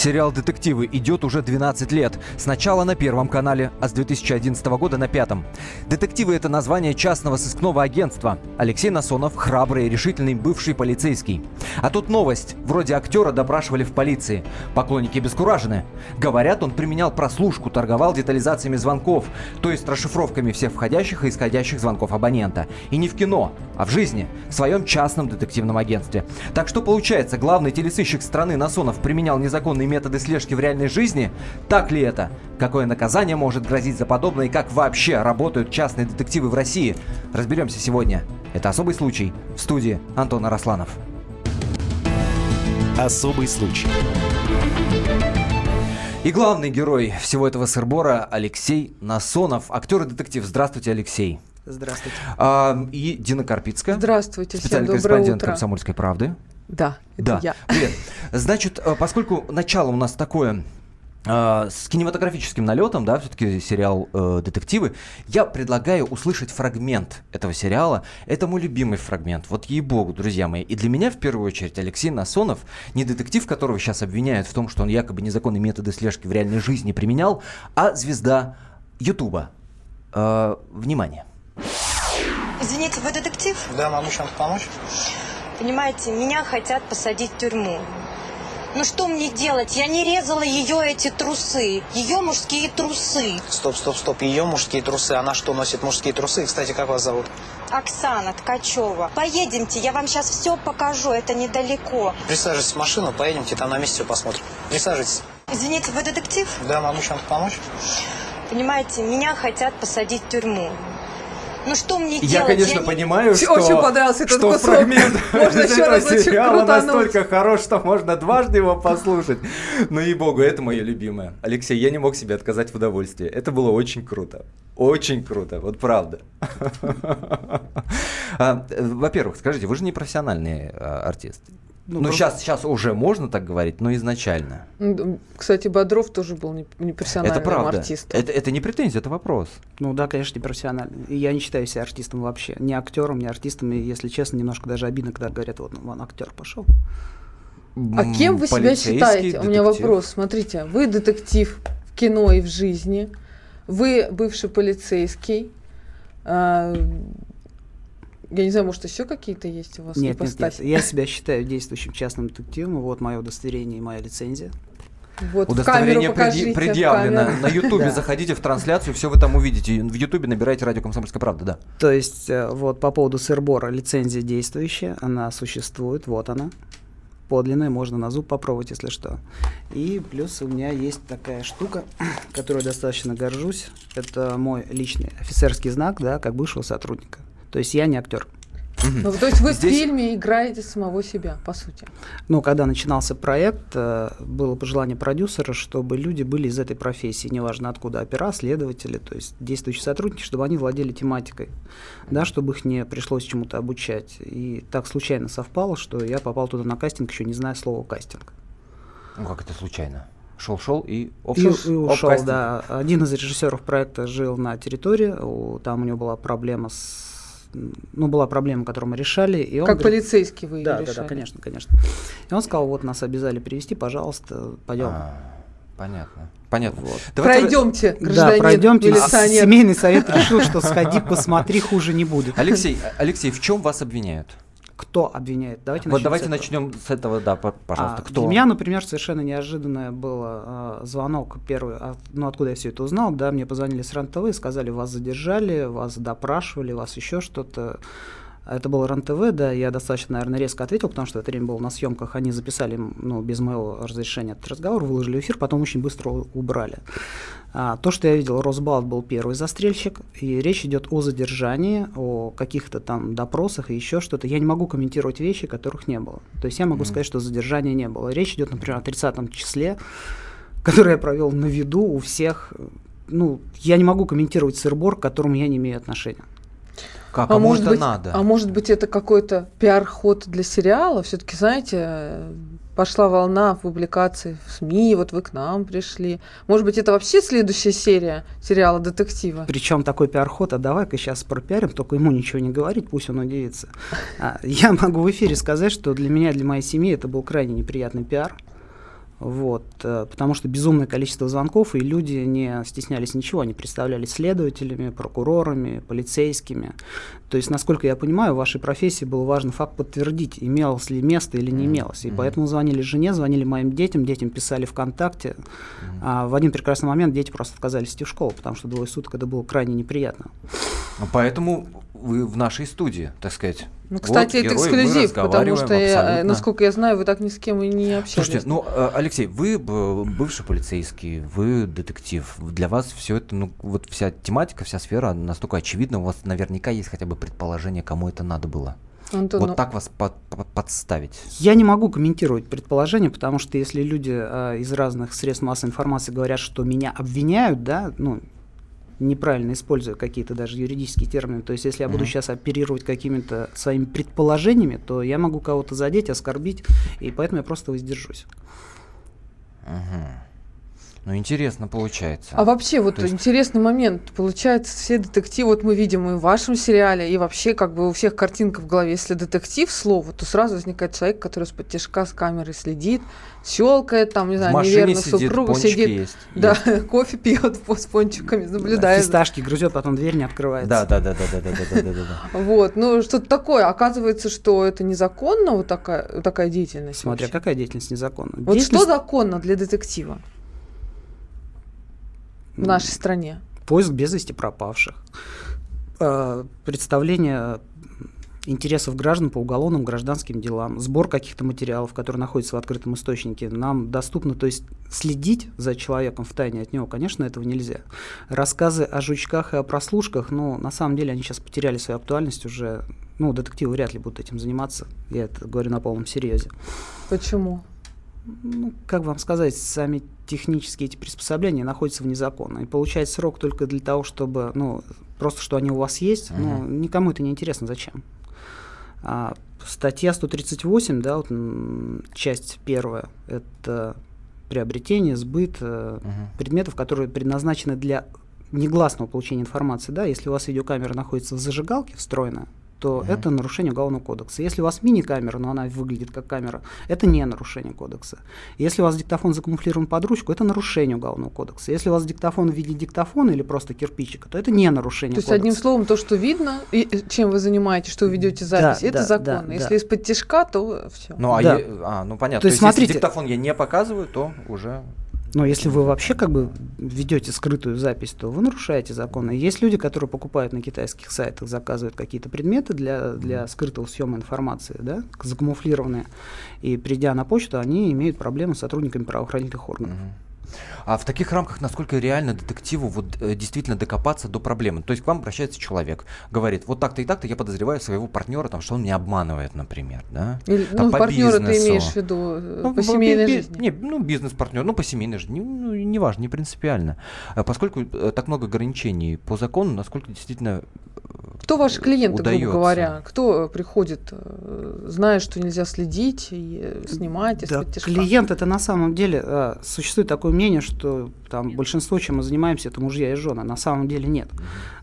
Сериал «Детективы» идет уже 12 лет. Сначала на Первом канале, а с 2011 года на Пятом. «Детективы» — это название частного сыскного агентства. Алексей Насонов — храбрый и решительный бывший полицейский. А тут новость. Вроде актера допрашивали в полиции. Поклонники бескуражены. Говорят, он применял прослушку, торговал детализациями звонков, то есть расшифровками всех входящих и исходящих звонков абонента. И не в кино, а в жизни, в своем частном детективном агентстве. Так что получается, главный телесыщик страны Насонов применял незаконные методы слежки в реальной жизни? Так ли это? Какое наказание может грозить за подобное и как вообще работают частные детективы в России? Разберемся сегодня. Это особый случай в студии Антона Росланов. Особый случай. И главный герой всего этого сырбора Алексей Насонов, актер и детектив. Здравствуйте, Алексей. Здравствуйте. А, и Дина Карпицкая. Здравствуйте, специальный всем корреспондент утро. «Комсомольской правды». Да, это Да, я. привет. Значит, э, поскольку начало у нас такое э, с кинематографическим налетом, да, все-таки сериал э, «Детективы», я предлагаю услышать фрагмент этого сериала. Это мой любимый фрагмент, вот ей-богу, друзья мои. И для меня, в первую очередь, Алексей Насонов, не детектив, которого сейчас обвиняют в том, что он якобы незаконные методы слежки в реальной жизни применял, а звезда Ютуба. Э, внимание. Извините, вы детектив? Да, могу чем-то помочь? Понимаете, меня хотят посадить в тюрьму. Ну что мне делать? Я не резала ее эти трусы. Ее мужские трусы. Стоп, стоп, стоп. Ее мужские трусы. Она что, носит мужские трусы? Кстати, как вас зовут? Оксана Ткачева. Поедемте, я вам сейчас все покажу. Это недалеко. Присаживайтесь в машину, поедемте, там на месте все посмотрим. Присаживайтесь. Извините, вы детектив? Да, могу чем-то помочь? Понимаете, меня хотят посадить в тюрьму. Ну что мне Я, делать? конечно, не- понимаю, Очень что, понравился этот что кусок. фрагмент Можно из еще этого сериала настолько хорош, что можно дважды его послушать. Ну и богу, это мое любимое. Алексей, я не мог себе отказать в удовольствии. Это было очень круто. Очень круто, вот правда. А, э, Во-первых, скажите, вы же не профессиональный а, артист. Ну, просто- сейчас, сейчас уже можно так говорить, но изначально. Кстати, Бодров тоже был не, не профессиональным это правда. артистом. Это, это не претензия, это вопрос. Ну да, конечно, не профессиональный. Я не считаю себя артистом вообще. Ни актером, ни артистом. И, если честно, немножко даже обидно, когда говорят, вот, ну, вон актер пошел. А кем вы себя считаете? У меня детектив. вопрос. Смотрите, вы детектив в кино и в жизни. Вы бывший полицейский. А, я не знаю, может, еще какие-то есть у вас Нет, нет, нет. Я себя считаю действующим частным детективом. Вот мое удостоверение и моя лицензия. Вот Удостоверение покажите. преди- предъявлено. камеру. На Ютубе Да. заходите в трансляцию, все вы там увидите. В Ютубе набирайте радио Комсомольская правда, да. То есть, э, вот по поводу сырбора, лицензия действующая, она существует, вот она. Подлинная, можно на зуб попробовать, если что. И плюс у меня есть такая штука, которой достаточно горжусь. Это мой личный офицерский знак, да, как бывшего сотрудника. То есть я не актер. Ну, то есть вы Здесь- в фильме играете самого себя, по сути. Но когда начинался проект, э, было пожелание продюсера, чтобы люди были из этой профессии, неважно откуда, опера, следователи, то есть действующие сотрудники, чтобы они владели тематикой, да, чтобы их не пришлось чему-то обучать. И так случайно совпало, что я попал туда на кастинг, еще не зная слова кастинг. Ну как это случайно? Шел-шел и И, и ушел, да. Один из режиссеров проекта жил на территории, у- там у него была проблема с... Ну, была проблема, которую мы решали. И он Как говорит- полицейский вы Да, да, решали. да, конечно, конечно. И он сказал, вот нас обязали привести, пожалуйста, пойдем. А, понятно. Понятно. Вот. Давайте- Пройдемте, Да, гражданин пройдемте. милиционер. Семейный совет решил, что сходи, посмотри, хуже не будет. Алексей, Алексей, в чем вас обвиняют? Кто обвиняет? Давайте вот начнем давайте с начнем с этого, да, по- пожалуйста. А, Кто? Для меня, например, совершенно неожиданное было а, звонок первый, а, ну откуда я все это узнал, да, мне позвонили с РЕН-ТВ и сказали, вас задержали, вас допрашивали, вас еще что-то. Это был РЕН-ТВ, да, я достаточно, наверное, резко ответил, потому что это время был на съемках, они записали, ну, без моего разрешения этот разговор, выложили эфир, потом очень быстро убрали. А, то, что я видел, Росбалт был первый застрельщик, и речь идет о задержании, о каких-то там допросах и еще что-то. Я не могу комментировать вещи, которых не было. То есть я могу сказать, что задержания не было. Речь идет, например, о 30 числе, которое я провел на виду у всех. Ну, я не могу комментировать сырбор, к которому я не имею отношения. Как? А Кому может, это быть, надо? а может быть, это какой-то пиар-ход для сериала? Все-таки, знаете, пошла волна публикаций в СМИ, вот вы к нам пришли. Может быть, это вообще следующая серия сериала детектива? Причем такой пиар-ход, а давай-ка сейчас пропиарим, только ему ничего не говорить, пусть он удивится. А, я могу в эфире сказать, что для меня, для моей семьи это был крайне неприятный пиар. Вот, э, потому что безумное количество звонков, и люди не стеснялись ничего, они представлялись следователями, прокурорами, полицейскими. То есть, насколько я понимаю, в вашей профессии был важен факт подтвердить, имелось ли место или не имелось. И mm-hmm. поэтому звонили жене, звонили моим детям, детям писали ВКонтакте. Mm-hmm. А в один прекрасный момент дети просто отказались идти в школу, потому что двое суток это было крайне неприятно. Поэтому вы в нашей студии, так сказать. Ну, кстати, вот, это герой, эксклюзив, потому что, я, насколько я знаю, вы так ни с кем и не общались. Слушайте, ну, э, Алексей, вы бывший полицейский, вы детектив. Для вас все это, ну, вот вся тематика, вся сфера настолько очевидна, у вас наверняка есть хотя бы предположение, кому это надо было. Антон, вот ну... так вас под, под, подставить? Я не могу комментировать предположение, потому что если люди э, из разных средств массовой информации говорят, что меня обвиняют, да, ну, неправильно используя какие-то даже юридические термины. То есть, если я буду mm-hmm. сейчас оперировать какими-то своими предположениями, то я могу кого-то задеть, оскорбить, и поэтому я просто воздержусь. Mm-hmm. Ну, интересно получается. А вообще, вот есть... интересный момент. Получается, все детективы, вот мы видим и в вашем сериале, и вообще, как бы у всех картинка в голове. Если детектив слово, то сразу возникает человек, который с подтяжка с камерой следит, щелкает, там, не знаю, неверно сидит, супругу сидит. Есть, да, есть. кофе пьет с пончиками, наблюдает. Фисташки грызет, потом дверь не открывается. Да, да, да, да, да, да, да, да, да. Вот, ну что-то такое. Оказывается, что это незаконно, вот такая, такая деятельность. Смотря какая деятельность незаконна. Вот что законно для детектива? В нашей стране? Поиск без вести пропавших. Э, представление интересов граждан по уголовным гражданским делам, сбор каких-то материалов, которые находятся в открытом источнике, нам доступно. То есть следить за человеком в тайне от него, конечно, этого нельзя. Рассказы о жучках и о прослушках, ну, на самом деле они сейчас потеряли свою актуальность уже. Ну, детективы вряд ли будут этим заниматься. Я это говорю на полном серьезе. Почему? Ну, как вам сказать, сами технические эти приспособления находятся вне закона. И получать срок только для того, чтобы, ну, просто что они у вас есть, uh-huh. ну, никому это не интересно, зачем. А, статья 138, да, вот, часть первая, это приобретение, сбыт uh-huh. предметов, которые предназначены для негласного получения информации, да, если у вас видеокамера находится в зажигалке встроенная, то угу. это нарушение Уголовного кодекса. Если у вас мини-камера, но она выглядит как камера, это не нарушение кодекса. Если у вас диктофон закамуфлирован под ручку, это нарушение Уголовного кодекса. Если у вас диктофон в виде диктофона или просто кирпичика, то это не нарушение то кодекса. То есть, одним словом, то, что видно, и чем вы занимаетесь, что вы ведете запись, да, это да, законно. Да, Если да. из-под тяжка, то все. Ну, а, да. я, а, ну понятно. То, то есть, смотрите, если диктофон я не показываю, то уже но если вы вообще как бы ведете скрытую запись, то вы нарушаете законы. Есть люди, которые покупают на китайских сайтах, заказывают какие-то предметы для, для скрытого съема информации, да, закамуфлированные, и придя на почту, они имеют проблемы с сотрудниками правоохранительных органов. Mm-hmm. А в таких рамках насколько реально детективу вот э, действительно докопаться до проблемы? То есть к вам обращается человек, говорит, вот так-то и так-то я подозреваю своего партнера, там, что он меня обманывает, например, да? Или, там, ну, по партнера бизнесу. ты имеешь в виду э, ну, по семейной би- жизни? Не, ну, бизнес-партнер, ну, по семейной жизни, ну, не важно, не принципиально. А поскольку э, так много ограничений по закону, насколько действительно кто ваши клиенты, удается. грубо говоря? Кто приходит, э, зная, что нельзя следить и снимать да, Клиент это на самом деле э, существует такое мнение, что там большинство, чем мы занимаемся, это мужья и жены. На самом деле нет.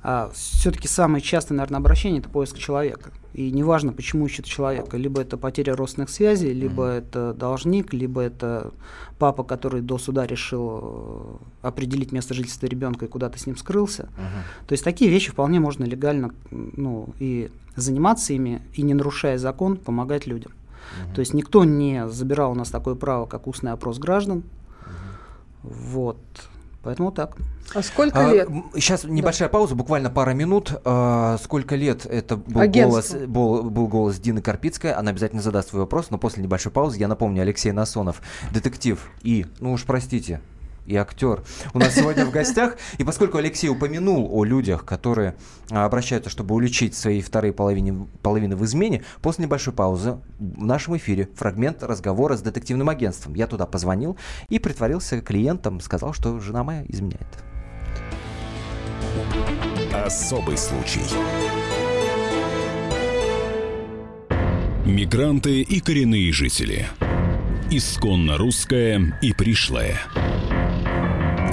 А, все-таки самое частое, наверное, обращение это поиск человека. И неважно, почему ищет человека. Либо это потеря родственных связей, либо mm-hmm. это должник, либо это папа, который до суда решил э, определить место жительства ребенка и куда-то с ним скрылся. Mm-hmm. То есть такие вещи вполне можно легально ну, и заниматься ими, и не нарушая закон, помогать людям. Mm-hmm. То есть никто не забирал у нас такое право, как устный опрос граждан. Mm-hmm. Вот. Поэтому так. А сколько а, лет? Сейчас небольшая да. пауза, буквально пара минут. А, сколько лет это был голос, был, был голос Дины Карпицкой? Она обязательно задаст свой вопрос, но после небольшой паузы я напомню, Алексей Насонов, детектив и, ну уж простите, и актер у нас сегодня в гостях. И поскольку Алексей упомянул о людях, которые а, обращаются, чтобы уличить свои вторые половины, половины в измене, после небольшой паузы в нашем эфире фрагмент разговора с детективным агентством. Я туда позвонил и притворился клиентом, сказал, что жена моя изменяет. Особый случай. Мигранты и коренные жители – исконно русское и пришлое.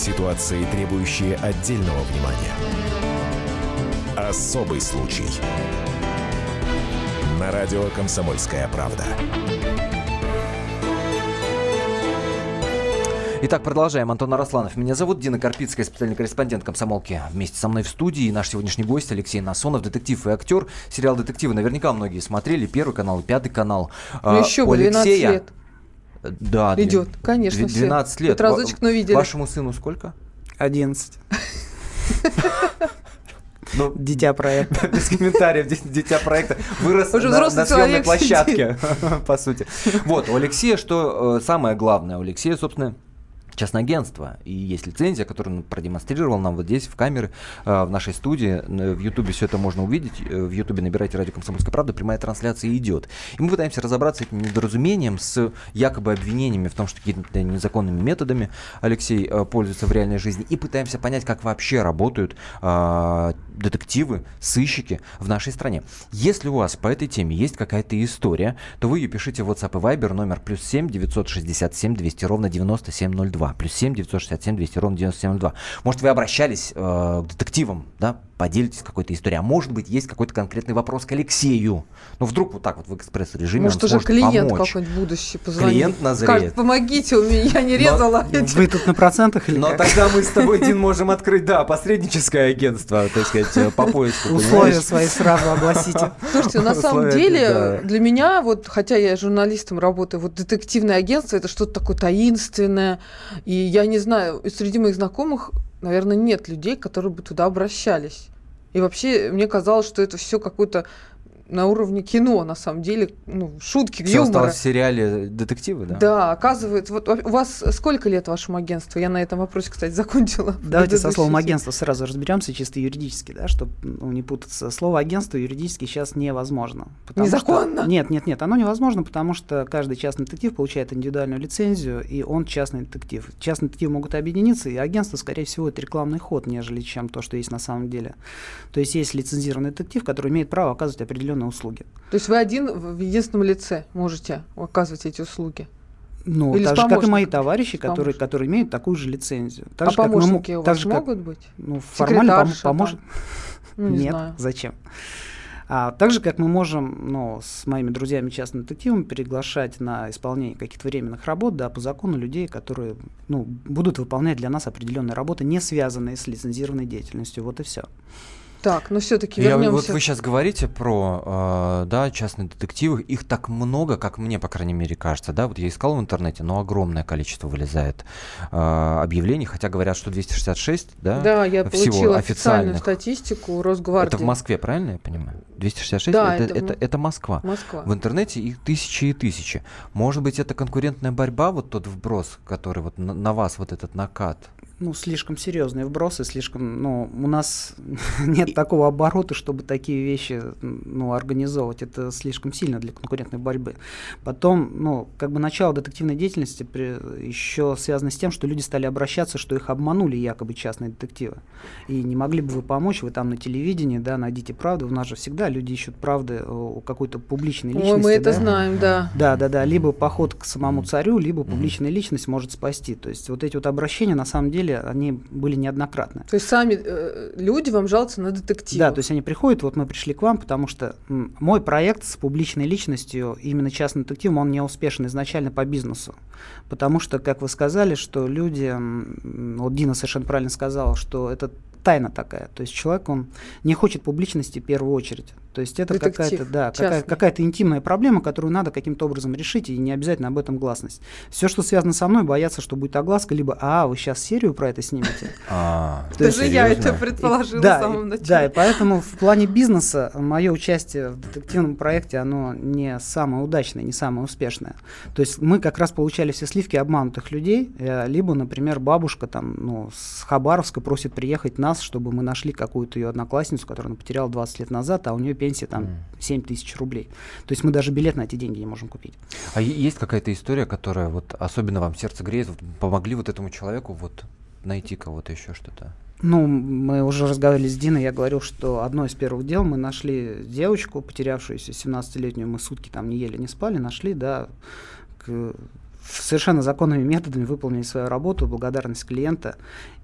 Ситуации, требующие отдельного внимания. Особый случай. На радио «Комсомольская правда». Итак, продолжаем. Антон Арасланов. Меня зовут Дина Карпицкая, специальный корреспондент комсомолки. Вместе со мной в студии и наш сегодняшний гость Алексей Насонов, детектив и актер. Сериал «Детективы» наверняка многие смотрели. Первый канал, пятый канал. Ну еще бы, 12 Алексея... лет. Да, Идет, конечно, 12 все. лет. Хоть разочек, но видели. Вашему сыну сколько? 11. Ну, Дитя проекта. без комментариев, ди- дитя проекта вырос Уже на, на съемной площадке, по сути. Вот, у Алексея, что э, самое главное, у Алексея, собственно, частное агентство. И есть лицензия, которую он продемонстрировал нам вот здесь, в камеры, э, в нашей студии. В Ютубе все это можно увидеть. Э, В Ютубе набирайте «Радио Комсомольская правда», прямая трансляция идет. И мы пытаемся разобраться с этим недоразумением, с якобы обвинениями в том, что какими-то незаконными методами Алексей э, пользуется в реальной жизни. И пытаемся понять, как вообще работают детективы, сыщики в нашей стране. Если у вас по этой теме есть какая-то история, то вы ее пишите в WhatsApp и Viber номер плюс 7 967 200 ровно 9702. Плюс 7 967 200 ровно 9702. Может, вы обращались э, к детективам, да, поделитесь какой-то историей. А может быть, есть какой-то конкретный вопрос к Алексею. Ну, вдруг вот так вот в экспресс-режиме Может, он уже клиент какой-нибудь будущий позвонит. Клиент назреет. Скажет, помогите, у меня я не резала. эти». Вы тут на процентах или Но как? тогда мы с тобой, Дин, можем открыть, да, посредническое агентство, так сказать, э, по поиску. Условия свои сразу огласите. Слушайте, на самом деле, для меня, вот, хотя я журналистом работаю, вот детективное агентство это что-то такое таинственное. И я не знаю, среди моих знакомых, наверное, нет людей, которые бы туда обращались. И вообще, мне казалось, что это все какое-то на уровне кино, на самом деле, ну, шутки, Все юмора. осталось в сериале детективы, да? Да, оказывается, вот у вас сколько лет вашему агентству? Я на этом вопросе, кстати, закончила. Давайте со словом агентство сразу разберемся, чисто юридически, да, чтобы не путаться. Слово агентство юридически сейчас невозможно. потому что- Незаконно? Нет, нет, нет, оно невозможно, потому что каждый частный детектив получает индивидуальную лицензию, и он частный детектив. Частные детективы могут объединиться, и агентство, скорее всего, это рекламный ход, нежели чем то, что есть на самом деле. То есть есть лицензированный детектив, который имеет право оказывать определенные услуги. То есть вы один в единственном лице можете оказывать эти услуги? Ну, Или так же, как и мои товарищи, которые, которые имеют такую же лицензию. Так а же, как мы помощники у так вас же, как- могут быть? Ну, формально пом- поможет. Ну, не Нет, знаю. зачем? А, так же, как мы можем ну, с моими друзьями частными детективами приглашать на исполнение каких-то временных работ, да, по закону людей, которые ну, будут выполнять для нас определенные работы, не связанные с лицензированной деятельностью. Вот и все. Так, но все-таки Я- вот вернемся. вы сейчас говорите про э, да, частные детективы, их так много, как мне, по крайней мере, кажется. Да? Вот я искал в интернете, но огромное количество вылезает э, объявлений, хотя говорят, что 266, да, Да, я всего получила официальную статистику Росгвардии. Это в Москве, правильно я понимаю? 266 Да, это, это это, это Москва. Москва. В интернете их тысячи и тысячи. Может быть, это конкурентная борьба, вот тот вброс, который вот на, на вас, вот этот накат. Ну, слишком серьезные вбросы, слишком, ну, у нас нет такого оборота, чтобы такие вещи, ну, организовывать. Это слишком сильно для конкурентной борьбы. Потом, ну, как бы начало детективной деятельности еще связано с тем, что люди стали обращаться, что их обманули якобы частные детективы. И не могли бы вы помочь, вы там на телевидении, да, найдите правду. У нас же всегда люди ищут правды у какой-то публичной личности. Ой, мы это да. знаем, да. Да, да, да. Либо поход к самому царю, либо публичная личность может спасти. То есть вот эти вот обращения, на самом деле, они были неоднократны. То есть сами э, люди вам жалуются на детектива. Да, то есть они приходят, вот мы пришли к вам, потому что мой проект с публичной личностью, именно частным детективом, он не успешен изначально по бизнесу. Потому что, как вы сказали, что люди, вот Дина совершенно правильно сказала, что это тайна такая. То есть человек, он не хочет публичности в первую очередь. То есть это какая-то, да, какая, какая-то интимная проблема, которую надо каким-то образом решить, и не обязательно об этом гласность. Все, что связано со мной, боятся, что будет огласка, либо «А, вы сейчас серию про это снимете?» А, Даже я это серьезно? предположила да, в самом и- начале. Да, и поэтому в плане бизнеса мое участие в детективном проекте, оно не самое удачное, не самое успешное. То есть мы как раз получали все сливки обманутых людей, э, либо, например, бабушка там, ну, с Хабаровска просит приехать нас, чтобы мы нашли какую-то ее одноклассницу, которую она потеряла 20 лет назад, а у нее пенсия там 7 тысяч рублей. То есть мы даже билет на эти деньги не можем купить. А есть какая-то история, которая вот особенно вам сердце греет, вот помогли вот этому человеку вот найти кого-то еще что-то? Ну, мы уже разговаривали с Диной, я говорил, что одно из первых дел мы нашли девочку, потерявшуюся 17-летнюю, мы сутки там не ели, не спали, нашли, да, к- совершенно законными методами выполнили свою работу, благодарность клиента.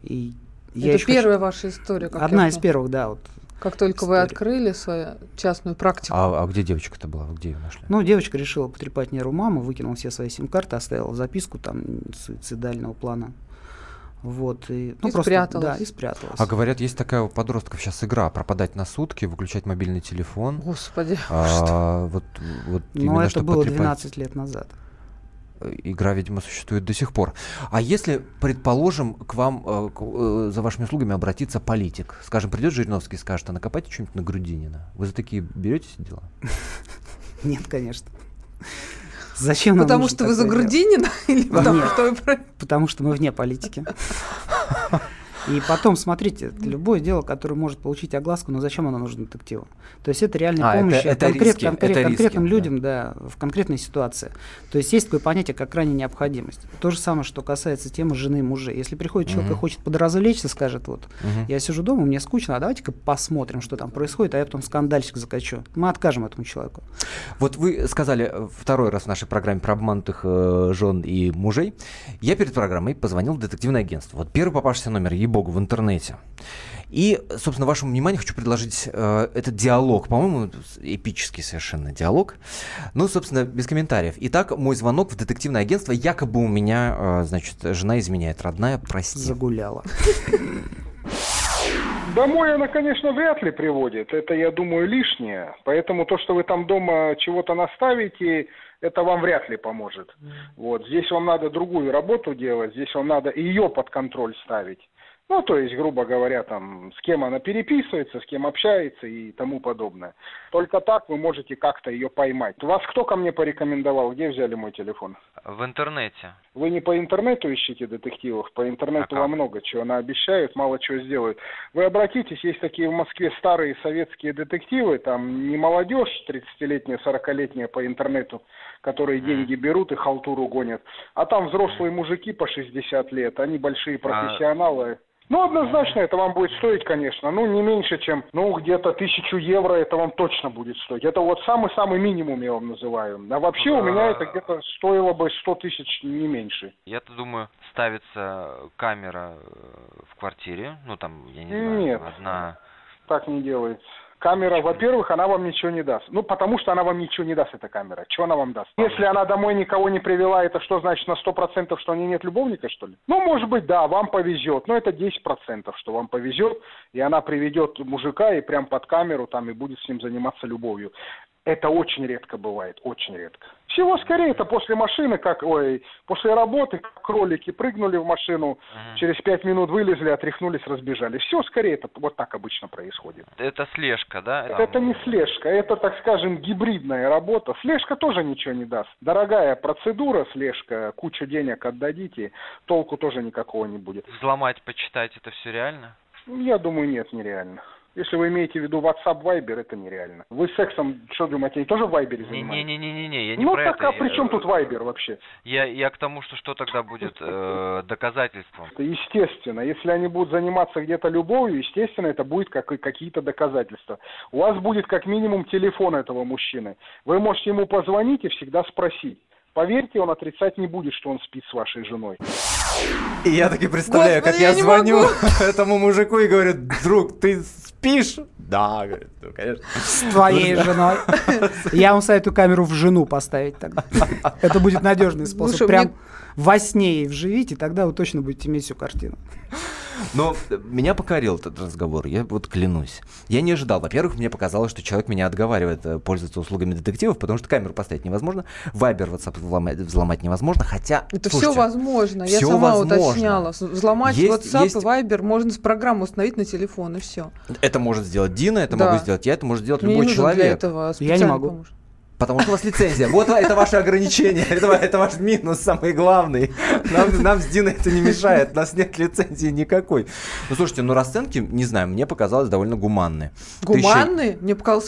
И я это еще хочу- первая ваша история. Как Одна я из первых, да, вот. Как только вы история. открыли свою частную практику. А, а где девочка-то была? Вы где ее нашли? Ну, девочка решила потрепать нервы мамы, выкинула все свои сим-карты, оставила записку там суицидального плана. Вот, и, ну, И просто, спряталась. Да, и спряталась. А говорят, есть такая у подростков сейчас игра пропадать на сутки, выключать мобильный телефон. Господи. А, вот, вот Но это что было потрепать. 12 лет назад. Игра, видимо, существует до сих пор. А если, предположим, к вам э, к- э, за вашими услугами обратится политик, скажем, придет Жириновский и скажет, а накопайте что-нибудь на Грудинина. Вы за такие беретесь дела? Нет, конечно. Зачем нам Потому что вы за? Грудинина или потому Нет. что вы про- Потому что мы вне политики. И потом, смотрите, любое дело, которое может получить огласку, но зачем оно нужно детективу? То есть это реальная А, это- помощь это конкрет- риски, конкрет- это риски, конкретным да. людям, да, в конкретной ситуации. То есть есть такое понятие, как крайняя необходимость. То же самое, что касается темы жены и мужей. Если приходит человек и Мгм. хочет подразвлечься, скажет, вот, Мгм. я сижу дома, мне скучно, а давайте-ка посмотрим, что там происходит, а я потом скандальчик закачу. Мы откажем этому человеку. Вот вы сказали второй раз в нашей программе про обманутых э, жен и мужей. Я перед программой позвонил в детективное агентство. Вот первый попавшийся номер, ей-богу, в интернете. И, собственно, вашему вниманию хочу предложить э, этот диалог. По-моему, эпический совершенно диалог. Ну, собственно, без комментариев. Итак, мой звонок в детективное агентство. Якобы у меня, э, значит, жена изменяет. Родная, прости. Загуляла. Домой она, конечно, вряд ли приводит. Это, я думаю, лишнее. Поэтому то, что вы там дома чего-то наставите, это вам вряд ли поможет. Вот. Здесь вам надо другую работу делать, здесь вам надо ее под контроль ставить. Ну, то есть, грубо говоря, там, с кем она переписывается, с кем общается и тому подобное. Только так вы можете как-то ее поймать. Вас кто ко мне порекомендовал? Где взяли мой телефон? В интернете. Вы не по интернету ищите детективов, по интернету А вам много чего наобещают, мало чего сделают. Вы обратитесь, есть такие в Москве старые советские детективы, там не молодежь 30-летняя, 40-летняя по интернету, которые деньги берут и халтуру гонят, а там взрослые мужики по 60 лет, они большие профессионалы. Ну, однозначно, это вам будет стоить, конечно, ну, не меньше, чем, ну, где-то тысячу евро это вам точно будет стоить. Это вот самый-самый минимум я вам называю. А вообще у меня это где-то стоило бы 100 тысяч, не меньше. Я-то думаю, ставится камера э, в квартире, ну там, я не знаю, Нет. одна... Так не делается. Камера, во-первых, она вам ничего не даст. Ну, потому что она вам ничего не даст, эта камера. Что она вам даст? Если она домой никого не привела, это что, значит, на 100%, что у нее нет любовника, что ли? Ну, может быть, да, вам повезет. Но это 10%, что вам повезет, и она приведет мужика и прям под камеру там и будет с ним заниматься любовью. Это очень редко бывает, очень редко. Всего скорее это после машины, как, ой, после работы, как кролики прыгнули в машину, через пять минут вылезли, отряхнулись, разбежали. Все скорее это вот так обычно происходит. Это слежка, да? Это, Там- не слежка, это, так скажем, гибридная работа. Слежка тоже ничего не даст. Дорогая процедура слежка, кучу денег отдадите, толку тоже никакого не будет. Взломать, почитать, это все реально? Я думаю, нет, нереально. Если вы имеете в виду WhatsApp, Viber, это нереально. Вы сексом, что думаете, они тоже в Viber занимаются? Не-не-не-не-не, я не Ну про так, это. а при чем Я- тут Viber вообще? Я, я к тому, что что тогда будет э, доказательством. Это естественно. Если они будут заниматься где-то любовью, естественно, это будет как, какие-то доказательства. У вас будет как минимум телефон этого мужчины. Вы можете ему позвонить и всегда спросить. Поверьте, он отрицать не будет, что он спит с вашей женой. И я таки представляю, Господи, как я, я звоню могу. этому мужику и говорю, друг, ты спишь? Да, говорит, ну, конечно. С твоей женой. Я вам советую камеру в жену поставить тогда. Это будет надежный способ. Прям во сне ей вживите, тогда вы точно будете иметь всю картину. Но меня покорил этот разговор, я вот клянусь. Я не ожидал. Во-первых, мне показалось, что человек меня отговаривает э, пользоваться услугами детективов, потому что камеру поставить невозможно, вайбер, WhatsApp взломать, взломать невозможно, хотя... Это слушайте, все возможно. Я всё сама возможно. уточняла. Взломать Есть- WhatsApp есть- и Viber можно с программы установить на телефон, и все. Это может сделать Дина, это Да. могу сделать я, это может сделать Мне не любой человек. этого Я не могу. помощник. Потому что у вас лицензия. Вот это ваше ограничение. Это, это ваш минус самый главный. Нам, нам с Диной это не мешает. У нас нет лицензии никакой. Ну, слушайте, ну расценки, не знаю, мне показалось довольно гуманные. Тысяча- Гуманный? Мне показалось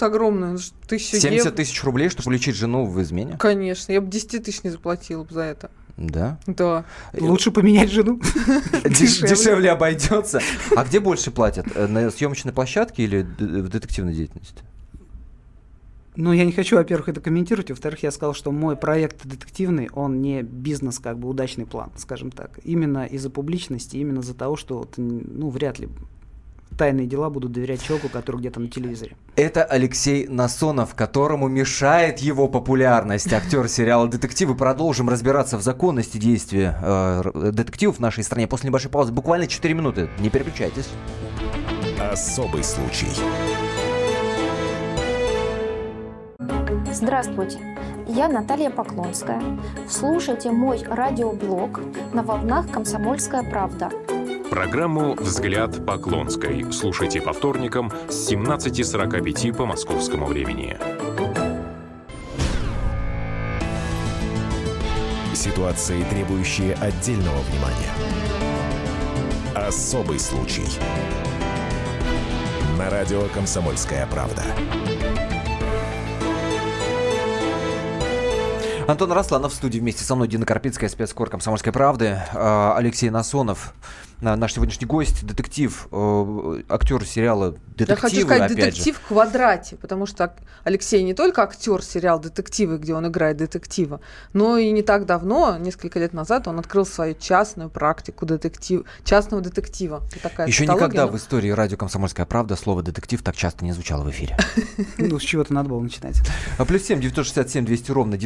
Тысяча 70 евро. тысяч рублей, чтобы лечить жену в измене? Конечно, я бы 10 тысяч не заплатила бы за это. Да. Да. Лучше поменять жену. Деш- Дешевле. Дешевле обойдется. А где больше платят? Э, На съемочной площадке или в детективной деятельности? Ну, я не хочу, во-первых, это комментировать. Во-вторых, я сказал, что мой проект детективный, он не бизнес, как бы удачный план, скажем так. Именно из-за публичности, именно из-за того, что, вот, ну, вряд ли тайные дела будут доверять человеку, который где-то на телевизоре. Это Алексей Насонов, которому мешает его популярность. Актер сериала «Детективы». Продолжим разбираться в законности действия э, детективов в нашей стране после небольшой паузы. Буквально 4 минуты. Не переключайтесь. Особый случай. Здравствуйте, я Наталья Поклонская. Слушайте мой радиоблог на волнах «Комсомольская правда». Программу «Взгляд Поклонской» слушайте по вторникам с 17.45 по московскому времени. Ситуации, требующие отдельного внимания. Особый случай. На радио «Комсомольская правда». Антон Расланов в студии вместе со мной, Дина Карпицкая, спецкор «Комсомольской правды», э, Алексей Насонов, э, наш сегодняшний гость, детектив, э, актер сериала «Детективы», Я хочу сказать детектив же. в квадрате, потому что Алексей не только актер сериал «Детективы», где он играет детектива, но и не так давно, несколько лет назад, он открыл свою частную практику детектив, частного детектива. Вот такая Еще никогда но- в истории радио «Комсомольская правда» слово «детектив» так часто не звучало в эфире. Ну, с чего-то надо было начинать. А Плюс 7 967 200 ровно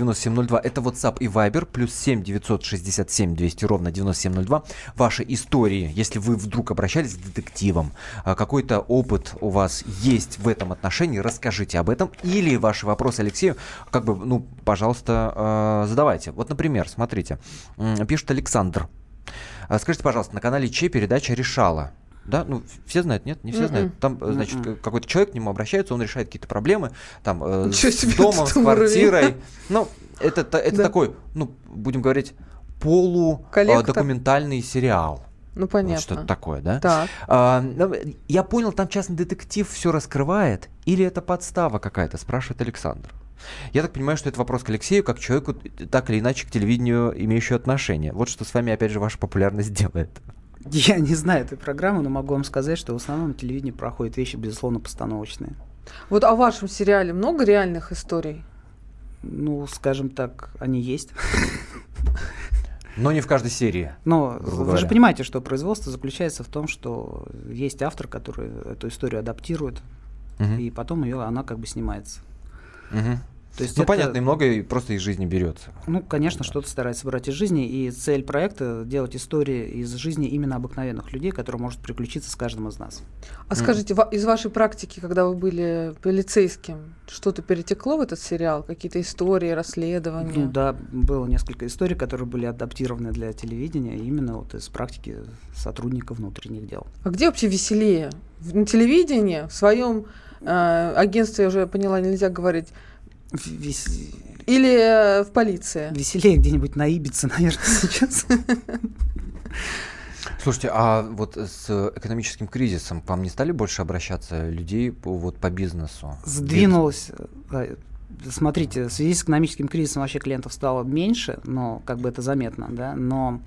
9702. Это WhatsApp и Viber. Плюс 7 967 200 ровно 9702. Ваши истории, если вы вдруг обращались к детективам, а, какой-то опыт у вас есть в этом отношении, расскажите об этом. Или ваши вопросы Алексею, как бы, ну, пожалуйста, э, задавайте. Вот, например, смотрите, пишет Александр. А, Скажите, пожалуйста, на канале Че передача решала. Да, ну все знают, нет, не все знают. Там, э, значит, Мгм. к- какой-то человек к нему обращается, он решает какие-то проблемы, там, э, с домом, с уровень. квартирой. Ну, это, та- это Да. такой, ну, будем говорить, полудокументальный сериал. Ну, Вот понятно. что-то такое, да? Так. А, ну, я понял, там частный детектив все раскрывает, или это подстава какая-то, спрашивает Александр. Я так понимаю, что это вопрос к Алексею, как человеку, так или иначе, к телевидению имеющему отношение. Вот что с вами, опять же, ваша популярность делает. Я не знаю этой программы, но могу вам сказать, что в основном на телевидении проходят вещи, безусловно, постановочные. Вот о вашем сериале много реальных историй? Ну, скажем так, они есть. Но не в каждой серии. Но вы говоря. же понимаете, что производство заключается в том, что есть автор, который эту историю адаптирует, Мгм. и потом ее она как бы снимается. Мгм. То есть Ну, это- понятно, и многое просто из жизни берется. Ну, конечно, что-то старается брать из жизни, и цель проекта делать истории из жизни именно обыкновенных людей, которые может приключиться с каждым из нас. А скажите, ва- из вашей практики, когда вы были полицейским, что-то перетекло в этот сериал? Какие-то истории, расследования? Ну да, было несколько историй, которые были адаптированы для телевидения именно вот из практики сотрудников внутренних дел. А где вообще веселее? На телевидении, в своем э, агентстве, я уже поняла, нельзя говорить, Вес- или э, в полиции? Веселее где-нибудь на Ибице, наверное, сейчас. Слушайте, а вот с экономическим кризисом к вам не стали больше обращаться людей по, вот, по бизнесу? Сдвинулось. Смотрите, в связи с экономическим кризисом вообще клиентов стало меньше, но как бы это заметно, да, но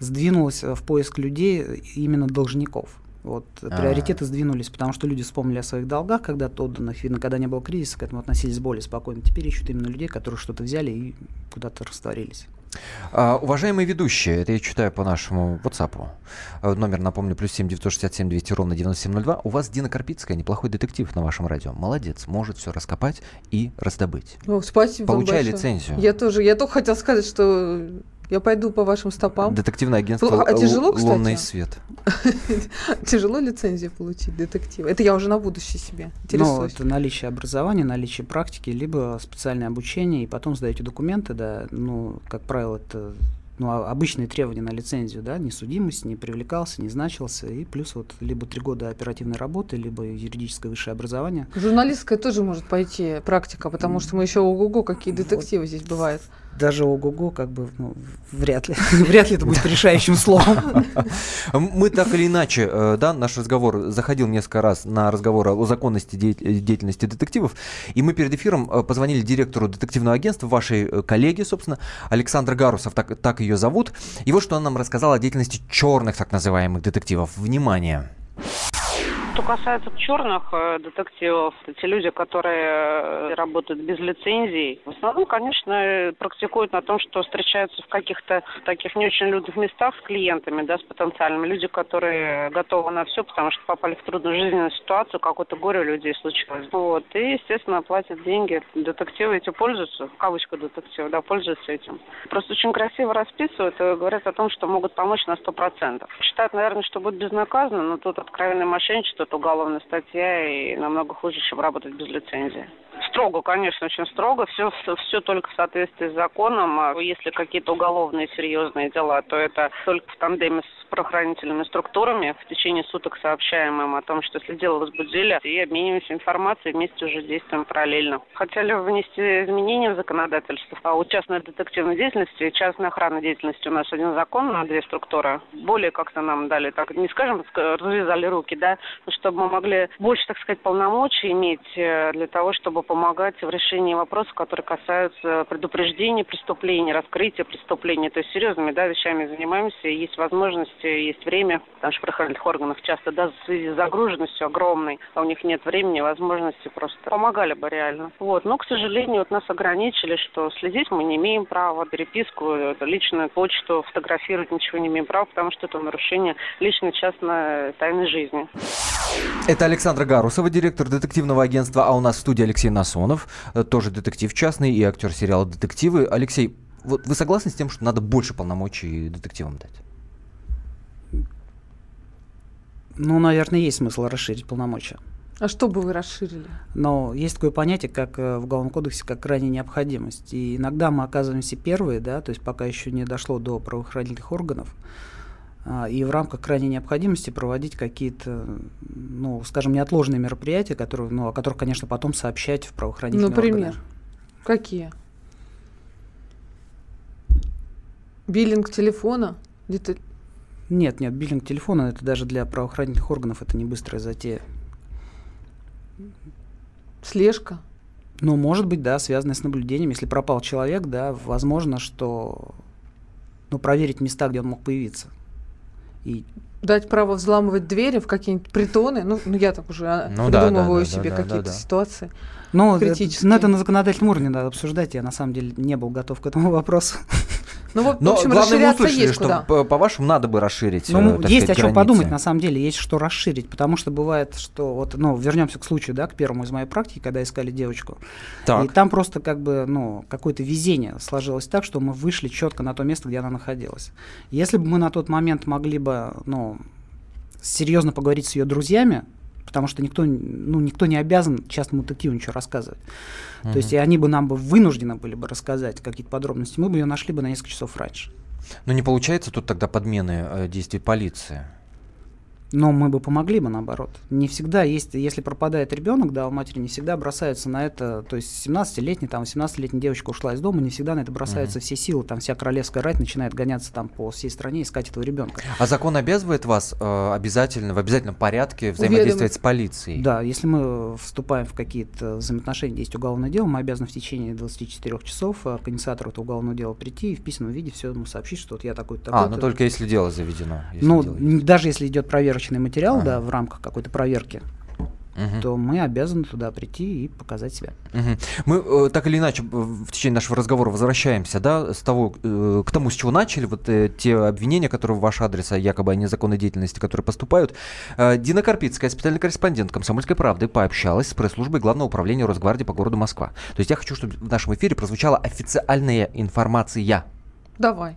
сдвинулось в поиск людей именно должников. Вот э, А. приоритеты сдвинулись, потому что люди вспомнили о своих долгах когда-то отданных, видно, когда не было кризиса, к этому относились более спокойно. Теперь ищут именно людей, которые что-то взяли и куда-то растворились. А, уважаемые ведущие, это я читаю по нашему WhatsApp. А, Номер, напомню, плюс 7 967 200 ровно 9702. У вас Дина Карпицкая, неплохой детектив на вашем радио. Молодец, может все раскопать и раздобыть. О, спасибо Получай лицензию. Я тоже, я только хотела сказать, что Я пойду по вашим стопам. Детективное агентство а тяжело, кстати? «Лунный свет». Тяжело лицензию получить детектива. Это я уже на будущее себе Ну, это наличие образования, наличие практики, либо специальное обучение, и потом сдаете документы, да, ну, как правило, это ну, а- обычные требования на лицензию, да, не судимость, не привлекался, не значился, и плюс вот либо три года оперативной работы, либо юридическое высшее образование. Журналистская тоже может пойти практика, потому что мы еще ого-го, какие детективы здесь бывают. Даже ого-го, как бы, ну, вряд ли, вряд ли это будет решающим словом. Мы так или иначе, э, да, наш разговор заходил несколько раз на разговор о законности деятель- деятельности детективов, и мы перед эфиром э, позвонили директору детективного агентства, вашей э, коллеге, собственно, Александра Гарусов, так, так ее зовут, и вот что она нам рассказала о деятельности черных так называемых детективов. Внимание! Что касается черных э, детективов, те люди, которые э, работают без лицензий, в основном, конечно, практикуют на том, что встречаются в каких-то таких не очень людных местах с клиентами, да, с потенциальными. Люди, которые готовы на все, потому что попали в трудную жизненную ситуацию, какое-то горе у людей случилось. Вот. И, естественно, платят деньги. Детективы эти пользуются, в кавычках детективы, да, пользуются этим. Просто очень красиво расписывают и говорят о том, что могут помочь на 100%. Считают, наверное, что будет безнаказанно, но тут откровенное мошенничество, это уголовная статья и намного хуже, чем работать без лицензии. Строго, конечно, очень строго. Все, все только в соответствии с законом. А если какие-то уголовные серьезные дела, то это только в тандеме с правоохранительными структурами. В течение суток сообщаем им о том, что если дело возбудили, и обмениваемся информацией, вместе уже действуем параллельно. Хотели внести изменения в законодательство. А у частной детективной деятельности и частной охранной деятельности у нас один закон на две структуры. Более как-то нам дали, так не скажем, ска- развязали руки, да, чтобы мы могли больше, так сказать, полномочий иметь э, для того, чтобы помогать в решении вопросов, которые касаются предупреждения преступлений, раскрытия преступлений. То есть серьезными да, вещами занимаемся, и есть возможности, есть время. Потому что правоохранительных органах часто, да, в связи с загруженностью огромной, а у них нет времени, возможности просто помогали бы реально. Вот. Но, к сожалению, вот нас ограничили, что следить мы не имеем права, переписку, личную почту, фотографировать ничего не имеем права, потому что это нарушение личной частной тайны жизни. Это Александра Гарусова, директор детективного агентства, а у нас в студии Алексей Насонов, э, тоже детектив частный и актер сериала «Детективы». Алексей, вот вы согласны с тем, что надо больше полномочий детективам дать? Ну, наверное, есть смысл расширить полномочия. А что бы вы расширили? Но есть такое понятие, как э, в Уголовном кодексе, как крайняя необходимость. И иногда мы оказываемся первые, да, то есть пока еще не дошло до правоохранительных органов, а, и в рамках крайней необходимости проводить какие-то, ну, скажем, неотложные мероприятия, которые, ну, о которых, конечно, потом сообщать в правоохранительные Например? органы. Какие? Биллинг телефона? Нет, нет, биллинг телефона это даже для правоохранительных органов это не быстрая затея. слежка? Ну, может быть, да, связанная с наблюдением. Если пропал человек, да, возможно, что ну, проверить места, где он мог появиться. И Дать право взламывать двери в какие-нибудь притоны? Ну, ну я так уже а, Ну да, да, придумываю да, себе да, да, какие-то да. ситуации. Ну, это, ну, это на законодательном уровне надо обсуждать. Я на самом деле не был готов к этому вопросу. Ну, вот, в Но общем, главное, мы расширяться услышали, есть что, куда. по- по-вашему, надо бы расширить Ну, э, есть сказать, о чем границы. подумать, на самом деле, есть что расширить, потому что бывает, что вот, ну, вернемся к случаю, да, к первому из моей практики, когда искали девочку. Так. И там просто как бы, ну, какое-то везение сложилось так, что мы вышли четко на то место, где она находилась. Если бы мы на тот момент могли бы, ну, серьезно поговорить с ее друзьями, потому что никто, ну, никто не обязан частному детективу ничего рассказывать. То есть и они бы нам бы вынуждены были бы рассказать какие-то подробности, мы бы ее нашли бы на несколько часов раньше. Но не получается тут тогда подмены э, действий полиции. Но мы бы помогли бы наоборот. Не всегда есть, если пропадает ребенок, да, у матери не всегда бросаются на это, то есть 17-летний, там 18-летняя девочка ушла из дома, не всегда на это бросаются все силы, там вся королевская рать начинает гоняться там по всей стране искать этого ребенка. А закон обязывает вас э, обязательно, в обязательном порядке взаимодействовать с полицией? Да, если мы вступаем в какие-то взаимоотношения, есть уголовное дело, мы обязаны в течение 24 часов э, к инициатору этого уголовного дела прийти и в письменном виде все ему сообщить, что вот я такой-то А, такой-то. ну только если дело заведено. если Ну, дело даже если идет проверочный материал, Ага. да, в рамках какой-то проверки, Мгм. то мы обязаны туда прийти и показать себя. Мгм. Мы э, так или иначе э, в течение нашего разговора возвращаемся, да, с того, э, к тому, с чего начали, вот э, те обвинения, которые в ваш адрес, о якобы о незаконной деятельности, которые поступают. Э, Дина Карпицкая, специальный корреспондент «Комсомольской правды», пообщалась с пресс-службой Главного управления Росгвардии по городу Москва. То есть я хочу, чтобы в нашем эфире прозвучала официальная информация. Давай.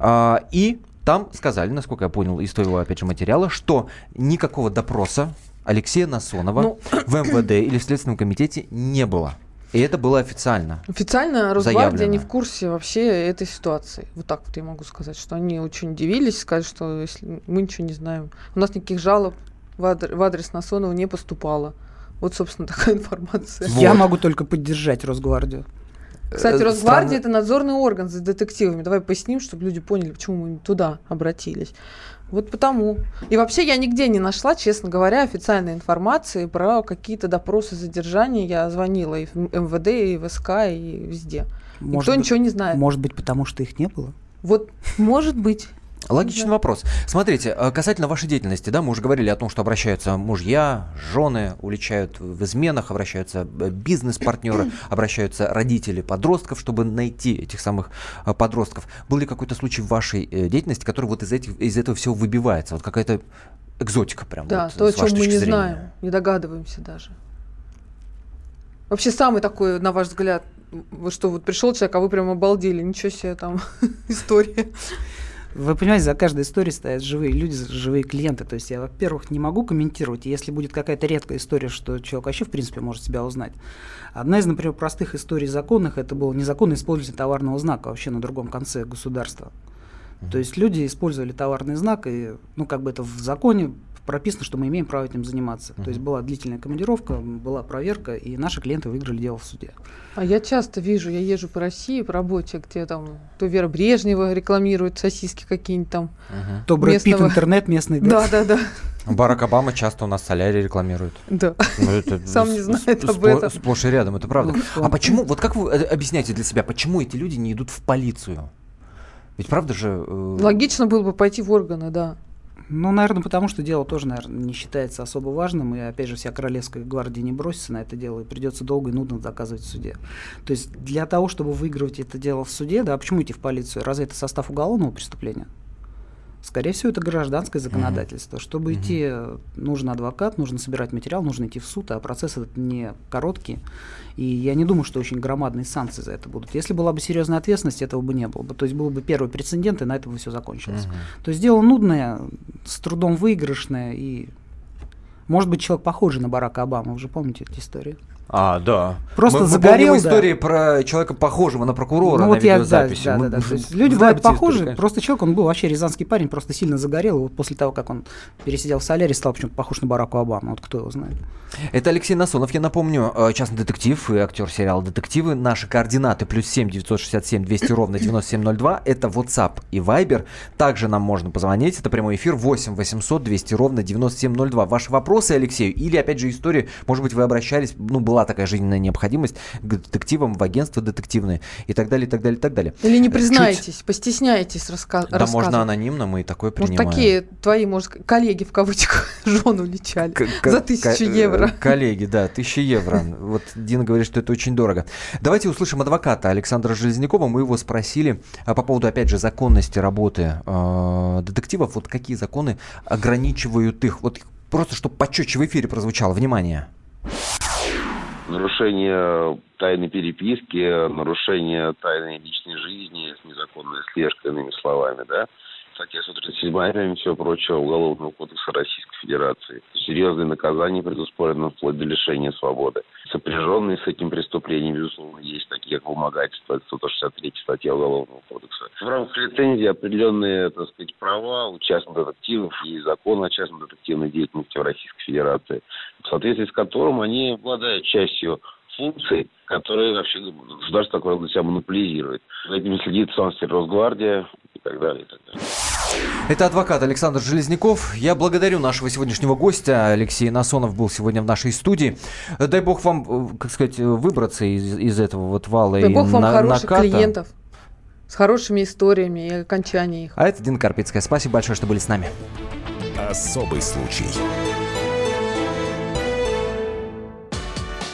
А, и там сказали, насколько я понял из твоего, опять же, материала, что никакого допроса Алексея Насонова Ну. в МВД или в Следственном комитете не было. И это было официально. Официально Росгвардия Заявлено. не в курсе вообще этой ситуации. Вот так вот я могу сказать, что они очень удивились, сказали, что если мы ничего не знаем. У нас никаких жалоб в адр- в адрес Насонова не поступало. Вот, собственно, такая информация. Я могу только поддержать Росгвардию. Кстати, Э, Росгвардия странно. это надзорный орган за детективами. Давай поясним, чтобы люди поняли, почему мы туда обратились. Вот потому. И вообще я нигде не нашла, честно говоря, официальной информации про какие-то допросы задержания. Я звонила и в МВД, и в СК, и везде. Никто быть- ничего не знает. Может быть, потому что их не было? Вот, может быть. Логичный Да. вопрос. Смотрите, э, касательно вашей деятельности, да, мы уже говорили о том, что обращаются мужья, жены, уличают в изменах, обращаются э, бизнес-партнеры, обращаются родители подростков, чтобы найти этих самых э, подростков. Был ли какой-то случай в вашей деятельности, который вот из, этих, из этого всего выбивается? Вот какая-то экзотика прям. Да, вот, то, о чем мы не зрения. знаем, не догадываемся даже. Вообще самый такой, на ваш взгляд, что вот пришел человек, а вы прям обалдели, ничего себе там история. Вы понимаете, за каждой историей стоят живые люди, живые клиенты. То есть я, во-первых, не могу комментировать, если будет какая-то редкая история, что человек вообще, в принципе, может себя узнать. Одна из, например, простых историй законных, это было незаконное использование товарного знака вообще на другом конце государства. То есть люди использовали товарный знак, и, ну, как бы это в законе прописано, что мы имеем право этим заниматься. То есть была длительная командировка, была проверка, и наши клиенты выиграли дело в суде. А я часто вижу, я езжу по России по работе, где там то Вера Брежнева рекламирует сосиски какие-нибудь там. Мгм. То Брэд Питт местного- интернет местный, Да, да, да. Барак Обама часто у нас солярий рекламирует. Да. Ну, это Сам не знает об спло- этом. Сплошь и рядом, это правда. Ну, А почему, вот как вы э, объясняете для себя, почему эти люди не идут в полицию? Ведь правда же... э, Логично было бы пойти в органы, да. Ну, наверное, потому что дело тоже, наверное, не считается особо важным, и, опять же, вся королевская гвардия не бросится на это дело, и придется долго и нудно доказывать в суде. То есть для того, чтобы выигрывать это дело в суде, да, а почему идти в полицию? Разве это состав уголовного преступления? Скорее всего, это гражданское законодательство. Чтобы идти, э, нужен адвокат, нужно собирать материал, нужно идти в суд, а процесс этот не короткий. И я не думаю, что очень громадные санкции за это будут. Если была бы серьезная ответственность, этого бы не было бы. То есть был бы первый прецедент, и на этом бы все закончилось. Мгм. То есть дело нудное, с трудом выигрышное, и может быть человек похожий на Барака Обаму, вы же помните эти истории? А, да. Просто мы, мы загорел, помним да. истории про человека, похожего на прокурора Ну на вот я, да, видеозаписи. да, Мы да, да. То есть знаем люди бывают эти истории, похожи, конечно. просто человек, он был вообще рязанский парень, просто сильно загорел, и вот после того, как он пересидел в соляре, стал почему-то похож на Бараку Обаму, вот кто его знает. Это Алексей Насонов, я напомню, э, частный детектив и актер сериала «Детективы». Наши координаты плюс 7 967 200 ровно 9702. Это WhatsApp и Viber. Также нам можно позвонить. Это прямой эфир 8 800 200 ровно 9702. Ваши вопросы Алексею или, опять же, истории, может быть, вы обращались, ну, была такая жизненная необходимость к детективам, в агентство детективные и так далее, и так далее, и так далее. Или не Чуть- признаетесь, постесняйтесь раска- Да, рассказывать. можно анонимно, мы и такое Может, принимаем. такие твои, может, коллеги в кавычках жену лечали К- за тысячу ко- евро. э, Коллеги, да, тысяча евро. Вот Дина говорит, что это очень дорого. Давайте услышим адвоката Александра Железнякова. Мы его спросили а, по поводу, опять же, законности работы э, детективов. Вот какие законы ограничивают их? Вот просто, чтобы почетче в эфире прозвучало. Внимание. Нарушение тайной переписки, нарушение тайной личной жизни с незаконной слежкой, иными словами, да. Статья 137, помимо всего прочего, Уголовного кодекса Российской Федерации. Серьезные наказания предусмотрены вплоть до лишения свободы. Сопряженные с этим преступлением, безусловно, есть такие, как вымогательство, это 163 статья Уголовного кодекса. В рамках лицензии определенные, так сказать, права у частных детективов и закон о частной детективной деятельности в Российской Федерации, в соответствии с которым они обладают частью функций, которые вообще государство такое для себя монополизирует. За этим следит числе Росгвардия и так далее, и так далее. Это адвокат Александр Железняков. Я благодарю нашего сегодняшнего гостя. Алексей Насонов был сегодня в нашей студии. Дай бог вам, э, как сказать, выбраться из, из этого вот вала Дай и бог вам на- хороших наката. клиентов с хорошими историями и окончанием их. А это Дина Карпицкая. Спасибо большое, что были с нами. Особый случай.